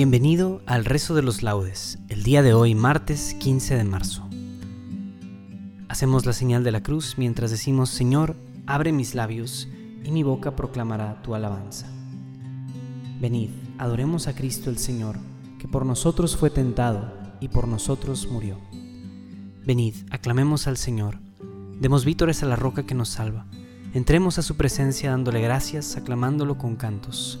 Bienvenido al rezo de los laudes, el día de hoy, martes 15 de marzo. Hacemos la señal de la cruz mientras decimos, Señor, abre mis labios y mi boca proclamará tu alabanza. Venid, adoremos a Cristo el Señor, que por nosotros fue tentado y por nosotros murió. Venid, aclamemos al Señor, demos vítores a la roca que nos salva, entremos a su presencia dándole gracias, aclamándolo con cantos.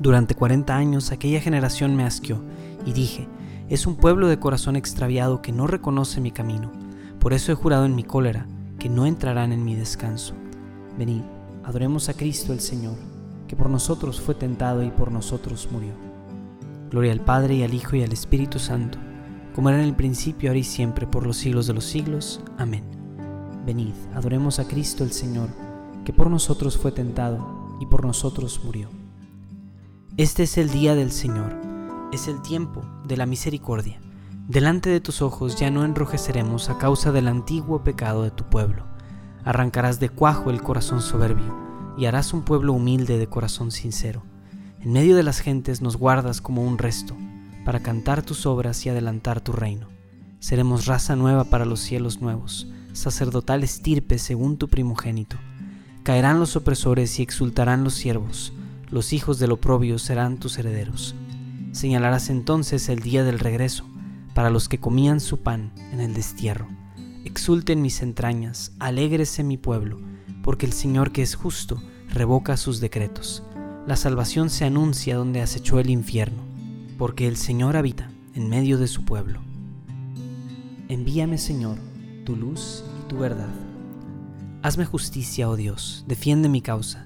Durante cuarenta años aquella generación me asqueó y dije, es un pueblo de corazón extraviado que no reconoce mi camino. Por eso he jurado en mi cólera que no entrarán en mi descanso. Venid, adoremos a Cristo el Señor, que por nosotros fue tentado y por nosotros murió. Gloria al Padre y al Hijo y al Espíritu Santo, como era en el principio, ahora y siempre, por los siglos de los siglos. Amén. Venid, adoremos a Cristo el Señor, que por nosotros fue tentado y por nosotros murió. Este es el día del Señor, es el tiempo de la misericordia. Delante de tus ojos ya no enrojeceremos a causa del antiguo pecado de tu pueblo. Arrancarás de cuajo el corazón soberbio y harás un pueblo humilde de corazón sincero. En medio de las gentes nos guardas como un resto, para cantar tus obras y adelantar tu reino. Seremos raza nueva para los cielos nuevos, sacerdotal estirpe según tu primogénito. Caerán los opresores y exultarán los siervos los hijos del oprobio serán tus herederos. Señalarás entonces el día del regreso para los que comían su pan en el destierro. Exulten mis entrañas, alégrese mi pueblo, porque el Señor que es justo revoca sus decretos. La salvación se anuncia donde acechó el infierno, porque el Señor habita en medio de su pueblo. Envíame, Señor, tu luz y tu verdad. Hazme justicia, oh Dios, defiende mi causa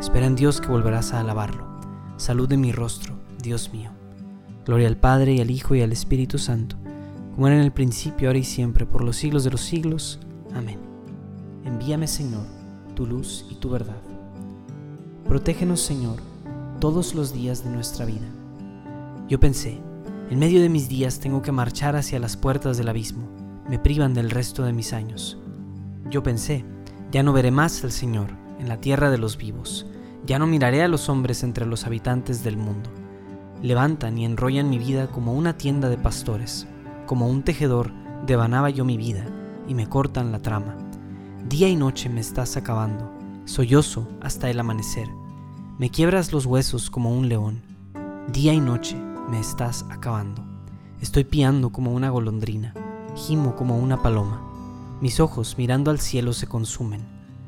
Espera en Dios que volverás a alabarlo. Salud de mi rostro, Dios mío. Gloria al Padre y al Hijo y al Espíritu Santo, como era en el principio, ahora y siempre, por los siglos de los siglos. Amén. Envíame, Señor, tu luz y tu verdad. Protégenos, Señor, todos los días de nuestra vida. Yo pensé, en medio de mis días tengo que marchar hacia las puertas del abismo, me privan del resto de mis años. Yo pensé, ya no veré más al Señor en la tierra de los vivos, ya no miraré a los hombres entre los habitantes del mundo. Levantan y enrollan mi vida como una tienda de pastores, como un tejedor devanaba yo mi vida y me cortan la trama. Día y noche me estás acabando, sollozo hasta el amanecer. Me quiebras los huesos como un león. Día y noche me estás acabando. Estoy piando como una golondrina, gimo como una paloma. Mis ojos mirando al cielo se consumen.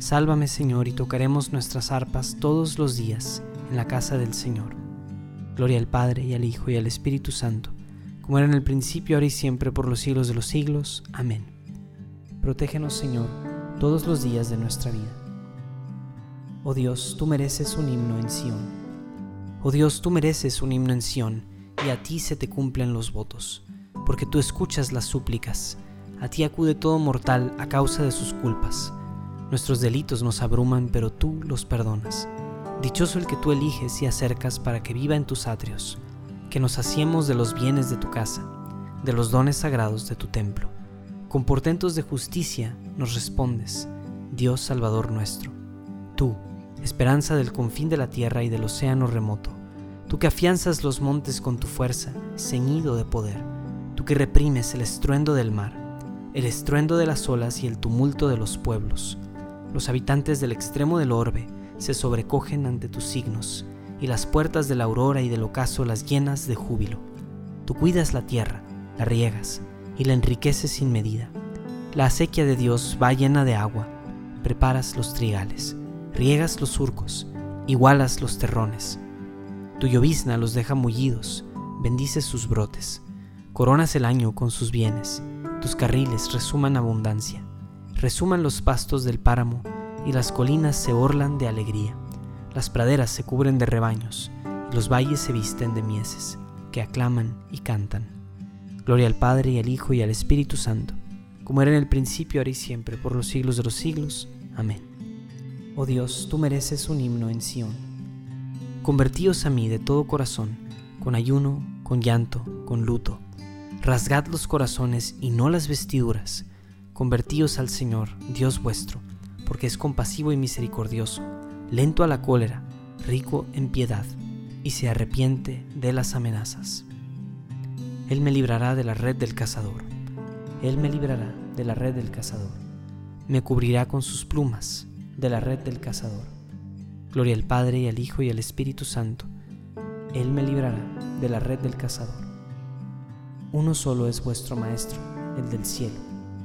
Sálvame Señor y tocaremos nuestras arpas todos los días en la casa del Señor. Gloria al Padre y al Hijo y al Espíritu Santo, como era en el principio, ahora y siempre, por los siglos de los siglos. Amén. Protégenos, Señor, todos los días de nuestra vida. Oh Dios, tú mereces un himno en Sión. Oh Dios, tú mereces un himno en Sión, y a ti se te cumplen los votos, porque tú escuchas las súplicas. A ti acude todo mortal a causa de sus culpas. Nuestros delitos nos abruman, pero tú los perdonas. Dichoso el que tú eliges y acercas para que viva en tus atrios, que nos hacemos de los bienes de tu casa, de los dones sagrados de tu templo con portentos de justicia nos respondes, Dios Salvador nuestro. Tú, esperanza del confín de la tierra y del océano remoto, tú que afianzas los montes con tu fuerza, ceñido de poder, tú que reprimes el estruendo del mar, el estruendo de las olas y el tumulto de los pueblos. Los habitantes del extremo del orbe se sobrecogen ante tus signos, y las puertas de la aurora y del ocaso las llenas de júbilo. Tú cuidas la tierra, la riegas, y la enriqueces sin medida. La acequia de Dios va llena de agua, preparas los trigales, riegas los surcos, igualas los terrones. Tu llovizna los deja mullidos, bendices sus brotes, coronas el año con sus bienes, tus carriles resuman abundancia, resuman los pastos del páramo y las colinas se orlan de alegría, las praderas se cubren de rebaños y los valles se visten de mieses, que aclaman y cantan. Gloria al Padre y al Hijo y al Espíritu Santo, como era en el principio, ahora y siempre, por los siglos de los siglos. Amén. Oh Dios, tú mereces un himno en Sión. Convertíos a mí de todo corazón, con ayuno, con llanto, con luto. Rasgad los corazones y no las vestiduras. Convertíos al Señor, Dios vuestro, porque es compasivo y misericordioso, lento a la cólera, rico en piedad, y se arrepiente de las amenazas. Él me librará de la red del cazador. Él me librará de la red del cazador. Me cubrirá con sus plumas de la red del cazador. Gloria al Padre y al Hijo y al Espíritu Santo. Él me librará de la red del cazador. Uno solo es vuestro Maestro, el del cielo,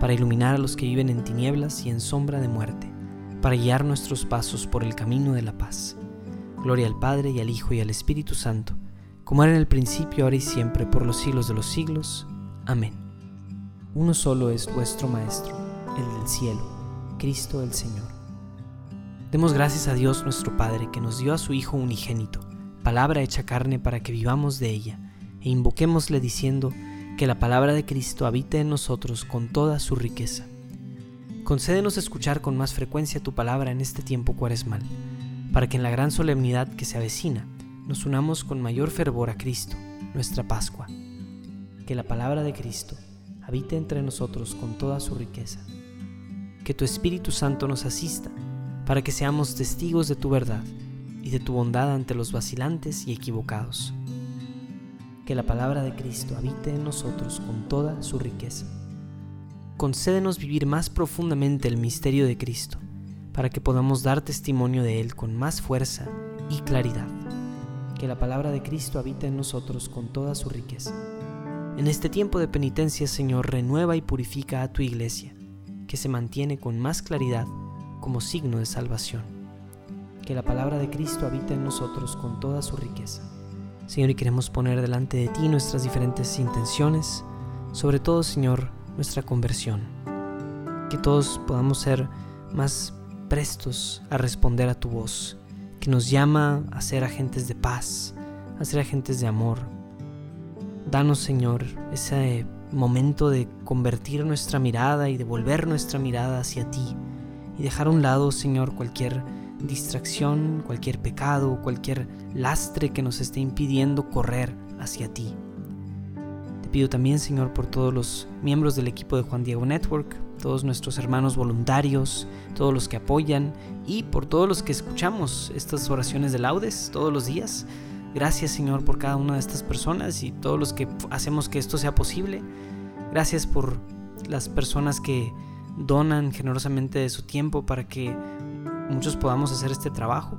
para iluminar a los que viven en tinieblas y en sombra de muerte, para guiar nuestros pasos por el camino de la paz. Gloria al Padre y al Hijo y al Espíritu Santo, como era en el principio, ahora y siempre, por los siglos de los siglos. Amén. Uno solo es vuestro Maestro, el del cielo, Cristo el Señor. Demos gracias a Dios nuestro Padre, que nos dio a su Hijo unigénito palabra hecha carne para que vivamos de ella, e invoquémosle diciendo que la palabra de Cristo habite en nosotros con toda su riqueza. Concédenos escuchar con más frecuencia tu palabra en este tiempo cuaresmal, para que en la gran solemnidad que se avecina nos unamos con mayor fervor a Cristo, nuestra Pascua. Que la palabra de Cristo habite entre nosotros con toda su riqueza. Que tu Espíritu Santo nos asista para que seamos testigos de tu verdad y de tu bondad ante los vacilantes y equivocados. Que la palabra de Cristo habite en nosotros con toda su riqueza. Concédenos vivir más profundamente el misterio de Cristo, para que podamos dar testimonio de Él con más fuerza y claridad. Que la palabra de Cristo habite en nosotros con toda su riqueza. En este tiempo de penitencia, Señor, renueva y purifica a tu iglesia, que se mantiene con más claridad como signo de salvación. Que la palabra de Cristo habite en nosotros con toda su riqueza. Señor, y queremos poner delante de ti nuestras diferentes intenciones, sobre todo, Señor, nuestra conversión. Que todos podamos ser más prestos a responder a tu voz, que nos llama a ser agentes de paz, a ser agentes de amor. Danos, Señor, ese momento de convertir nuestra mirada y de volver nuestra mirada hacia ti y dejar a un lado, Señor, cualquier distracción, cualquier pecado, cualquier lastre que nos esté impidiendo correr hacia ti. Te pido también, Señor, por todos los miembros del equipo de Juan Diego Network, todos nuestros hermanos voluntarios, todos los que apoyan y por todos los que escuchamos estas oraciones de laudes todos los días. Gracias, Señor, por cada una de estas personas y todos los que hacemos que esto sea posible. Gracias por las personas que donan generosamente de su tiempo para que muchos podamos hacer este trabajo.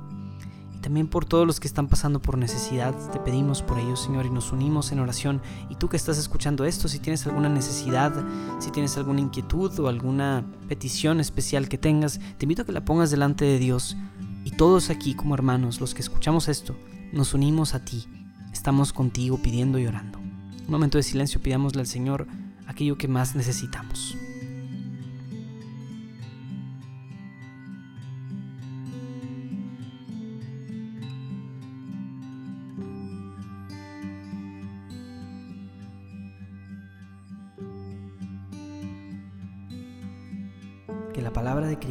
Y también por todos los que están pasando por necesidad, te pedimos por ellos, Señor, y nos unimos en oración. Y tú que estás escuchando esto, si tienes alguna necesidad, si tienes alguna inquietud o alguna petición especial que tengas, te invito a que la pongas delante de Dios. Y todos aquí como hermanos, los que escuchamos esto, nos unimos a ti. Estamos contigo pidiendo y orando. Un momento de silencio, pidámosle al Señor aquello que más necesitamos.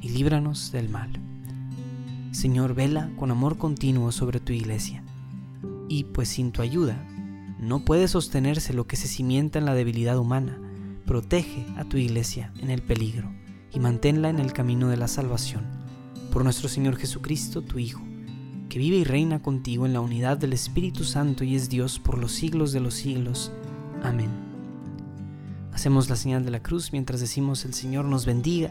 y líbranos del mal. Señor, vela con amor continuo sobre tu iglesia. Y pues sin tu ayuda, no puede sostenerse lo que se cimienta en la debilidad humana. Protege a tu iglesia en el peligro y manténla en el camino de la salvación. Por nuestro Señor Jesucristo, tu Hijo, que vive y reina contigo en la unidad del Espíritu Santo y es Dios por los siglos de los siglos. Amén. Hacemos la señal de la cruz mientras decimos el Señor nos bendiga,